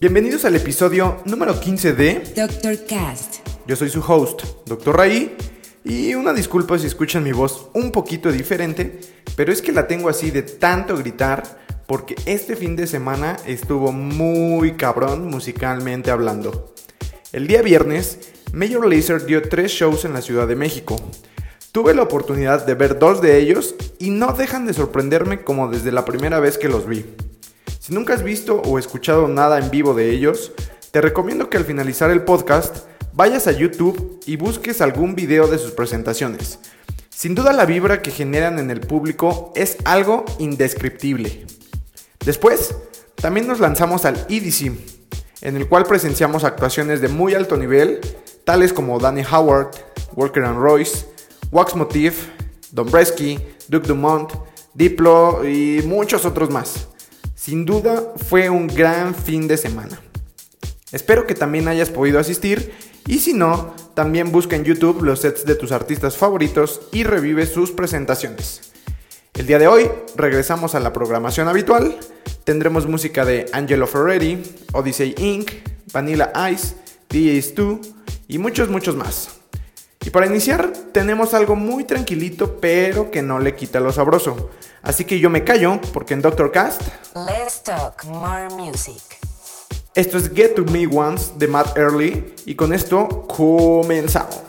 Bienvenidos al episodio número 15 de Dr. Cast. Yo soy su host, Dr. Raí, y una disculpa si escuchan mi voz un poquito diferente, pero es que la tengo así de tanto gritar porque este fin de semana estuvo muy cabrón musicalmente hablando. El día viernes, Major Lazer dio tres shows en la Ciudad de México. Tuve la oportunidad de ver dos de ellos y no dejan de sorprenderme como desde la primera vez que los vi. Si nunca has visto o escuchado nada en vivo de ellos, te recomiendo que al finalizar el podcast vayas a YouTube y busques algún video de sus presentaciones. Sin duda la vibra que generan en el público es algo indescriptible. Después, también nos lanzamos al EDC, en el cual presenciamos actuaciones de muy alto nivel, tales como Danny Howard, Walker and Royce, Wax Motif, Don Bresky, Duke Dumont, Diplo y muchos otros más. Sin duda fue un gran fin de semana. Espero que también hayas podido asistir y si no, también busca en YouTube los sets de tus artistas favoritos y revive sus presentaciones. El día de hoy regresamos a la programación habitual. Tendremos música de Angelo Ferretti, Odyssey Inc., Vanilla Ice, DJs 2 y muchos, muchos más. Y para iniciar tenemos algo muy tranquilito pero que no le quita lo sabroso. Así que yo me callo porque en Doctor Cast... Let's talk more music. Esto es Get to Me Once de Matt Early y con esto comenzamos.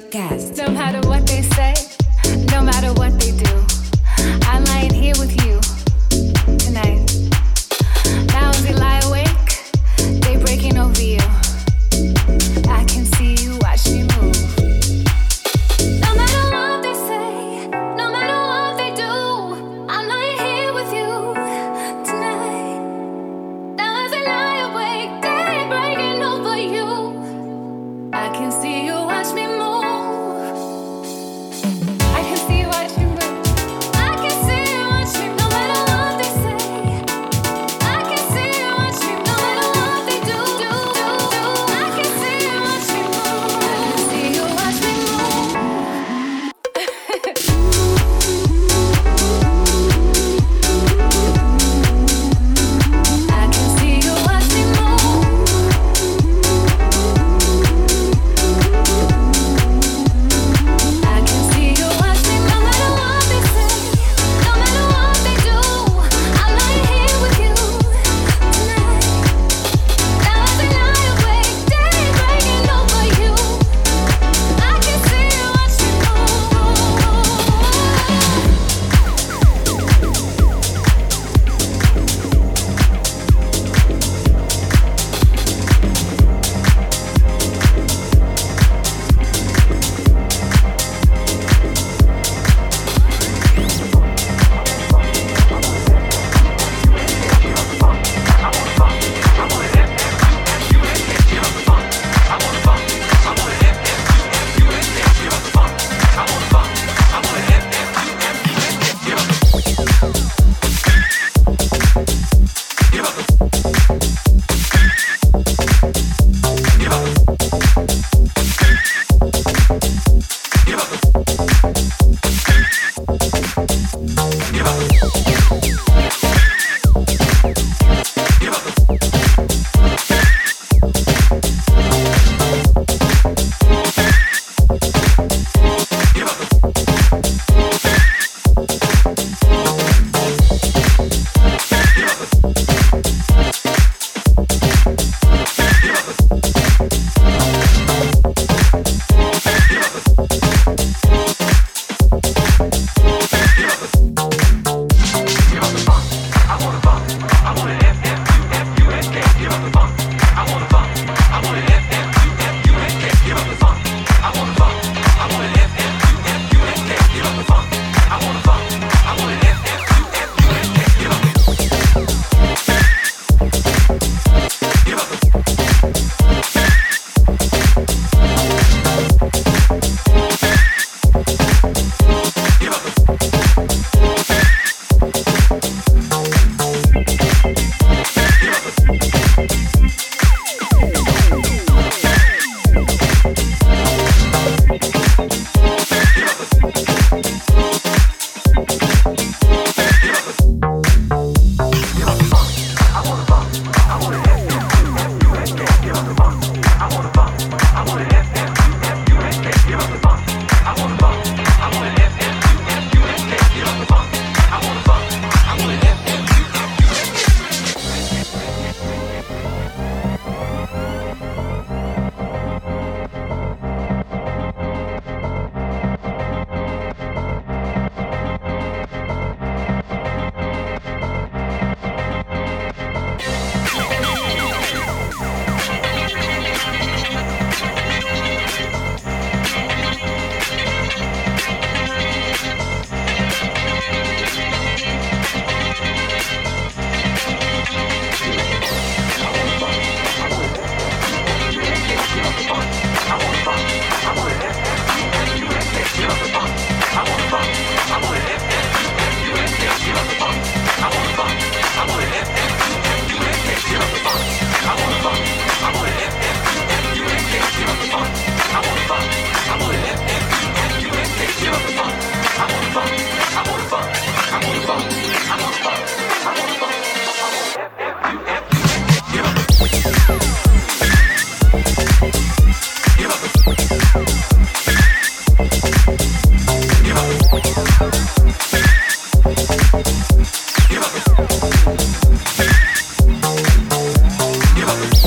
Cast. No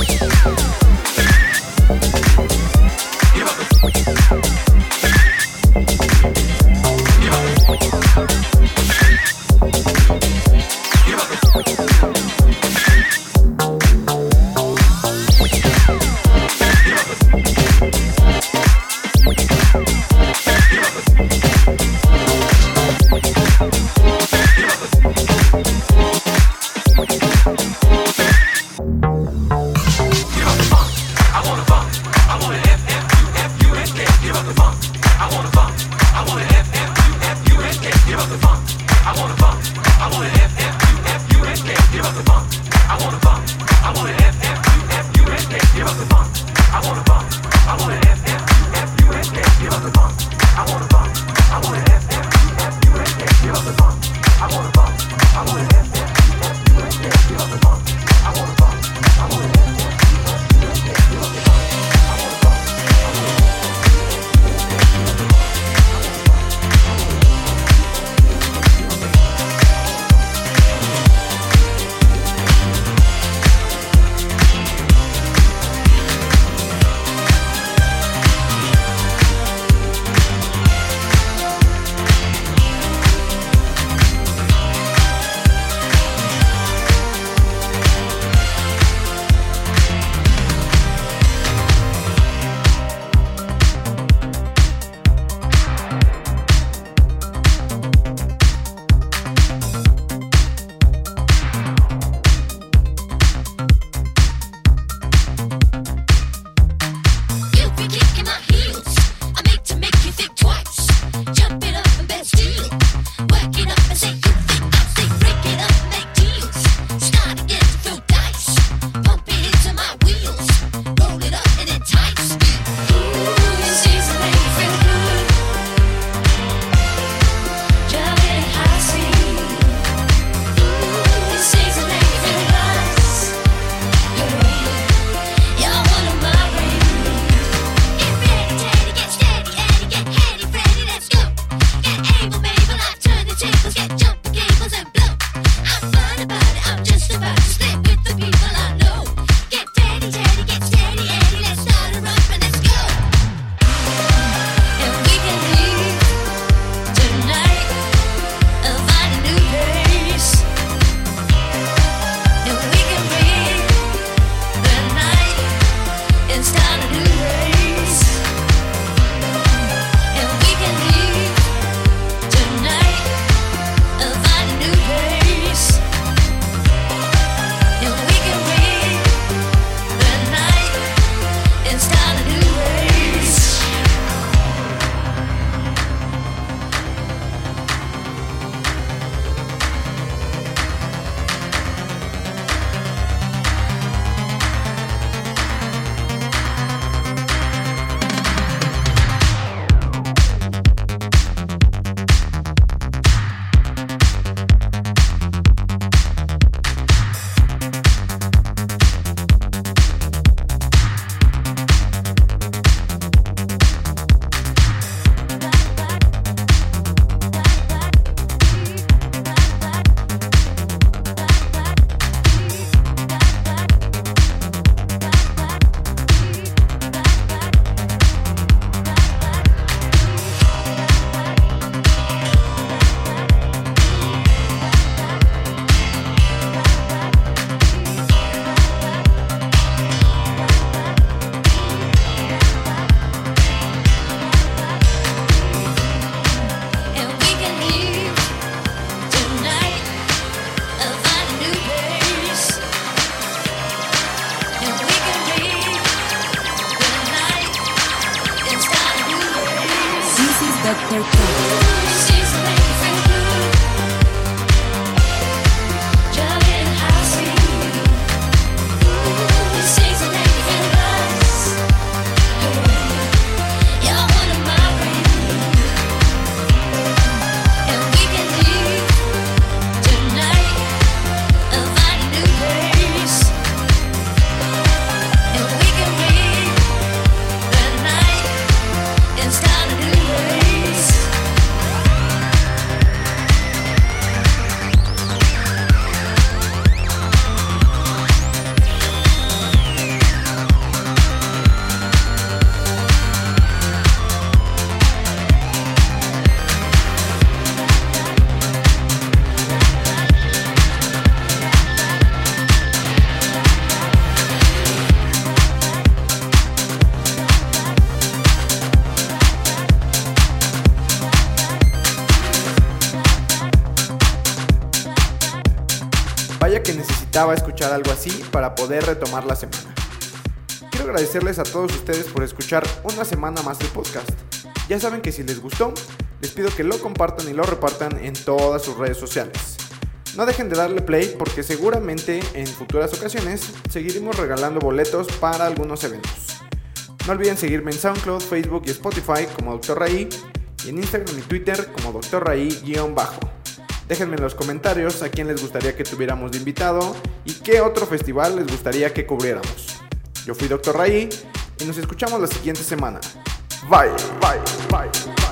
thank necesitaba escuchar algo así para poder retomar la semana. Quiero agradecerles a todos ustedes por escuchar una semana más el podcast. Ya saben que si les gustó, les pido que lo compartan y lo repartan en todas sus redes sociales. No dejen de darle play porque seguramente en futuras ocasiones seguiremos regalando boletos para algunos eventos. No olviden seguirme en SoundCloud, Facebook y Spotify como Dr. Raí y en Instagram y Twitter como Dr. Raí-bajo. Déjenme en los comentarios a quién les gustaría que tuviéramos de invitado y qué otro festival les gustaría que cubriéramos. Yo fui Dr. Ray y nos escuchamos la siguiente semana. Bye, bye, bye.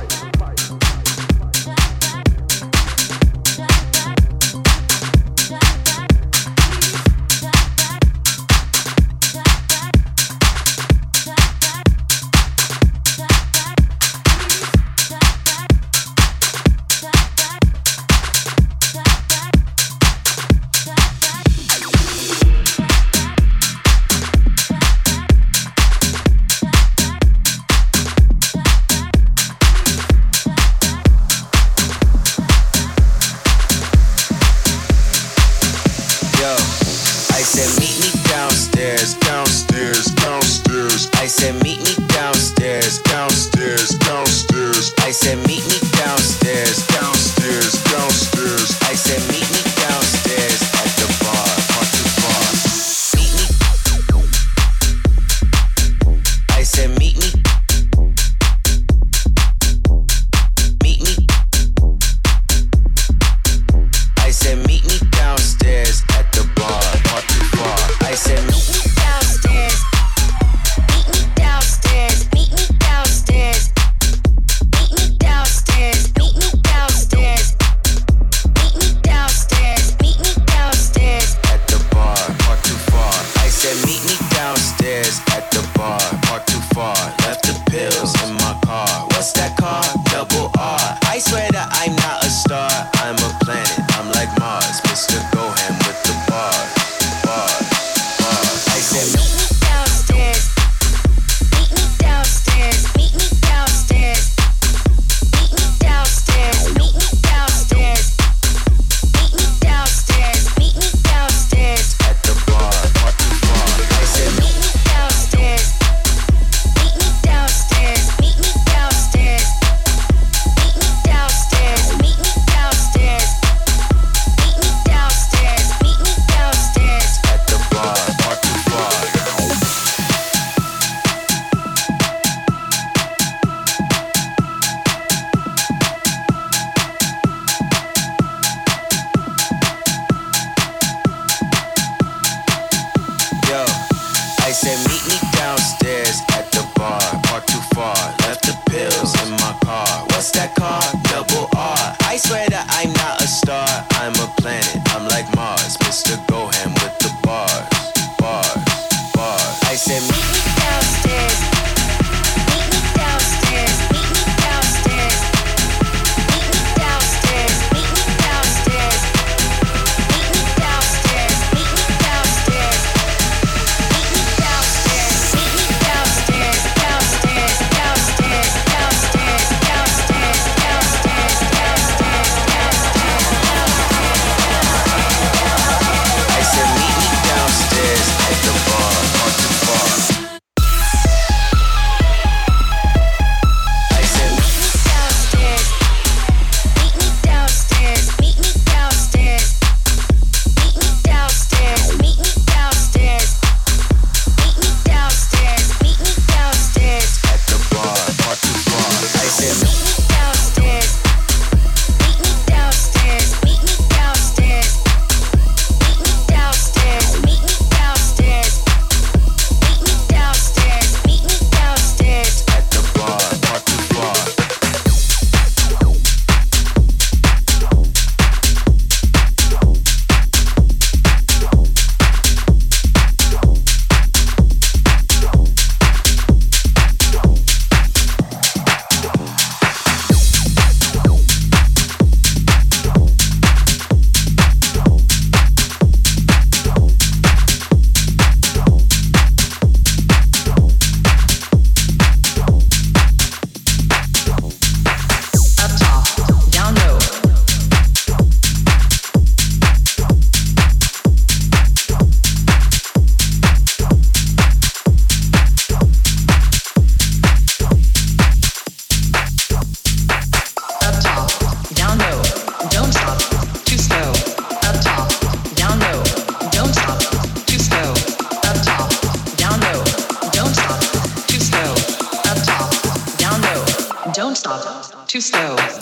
Too slow.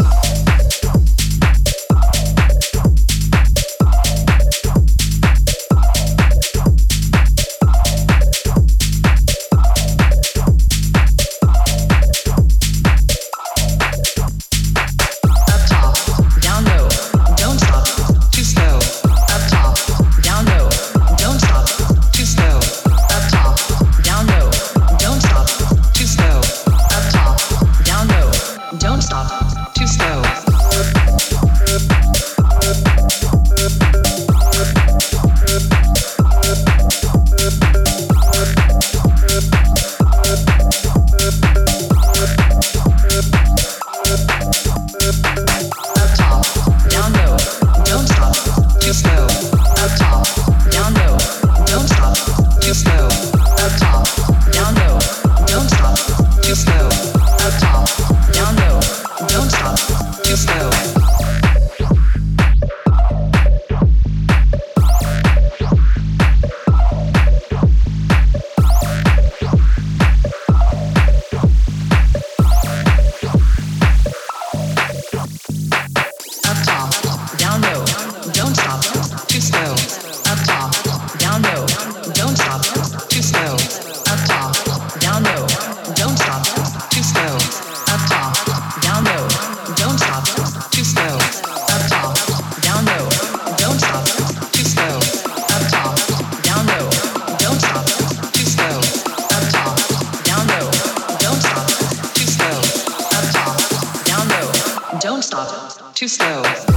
Too slow.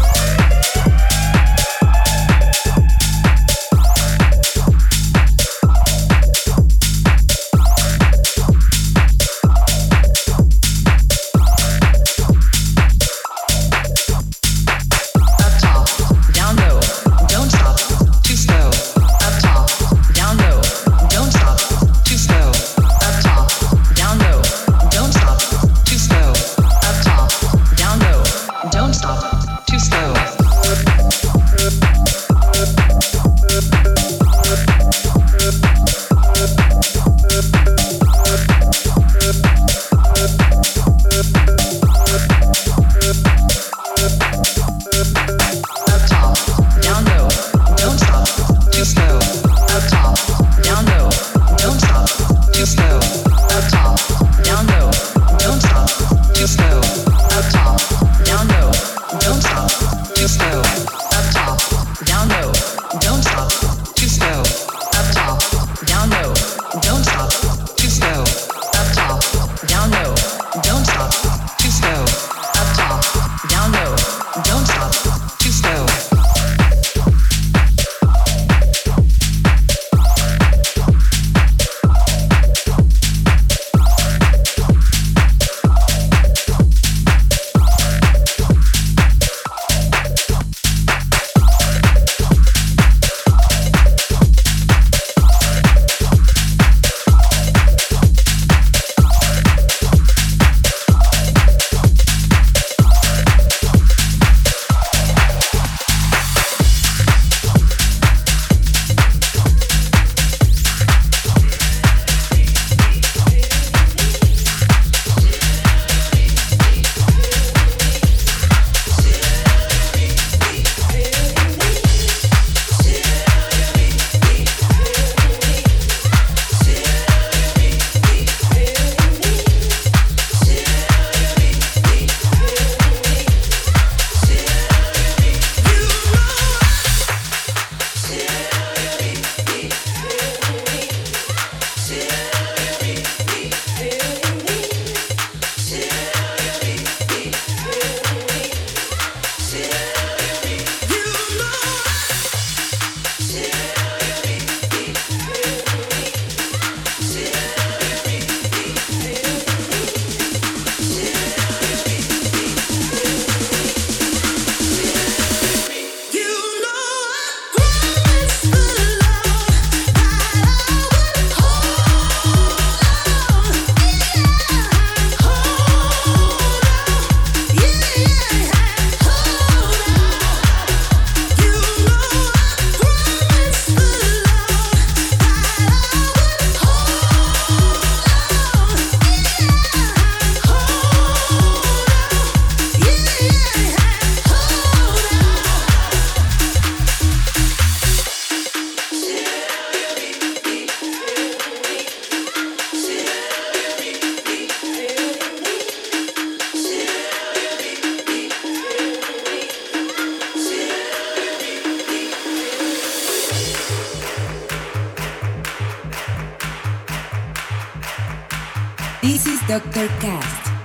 This is Dr. Cast.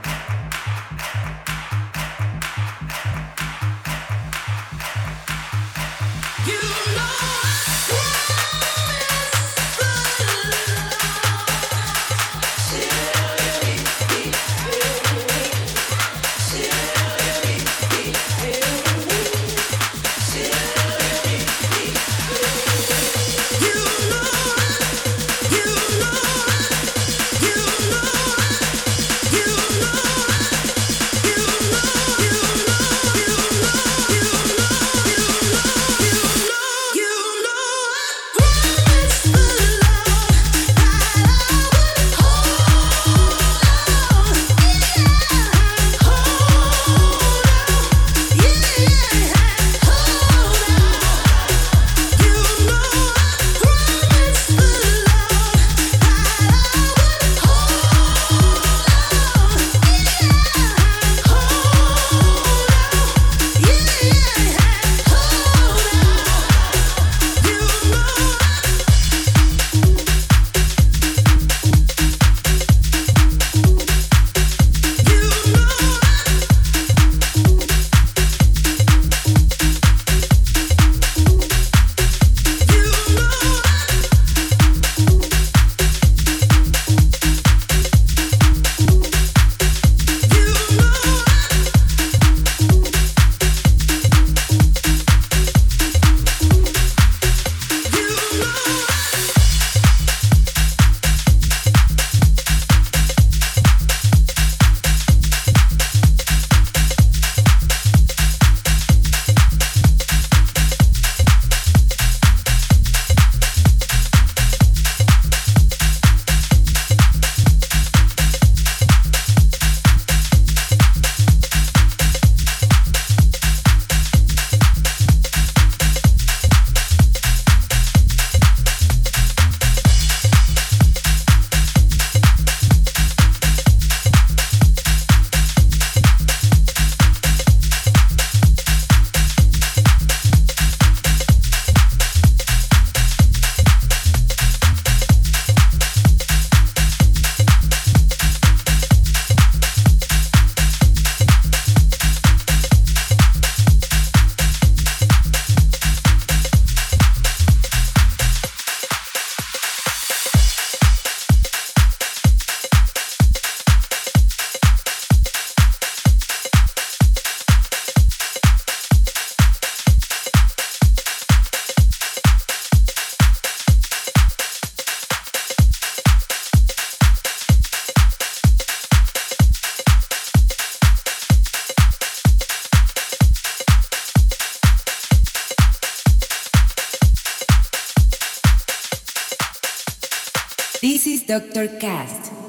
Dr. Cast.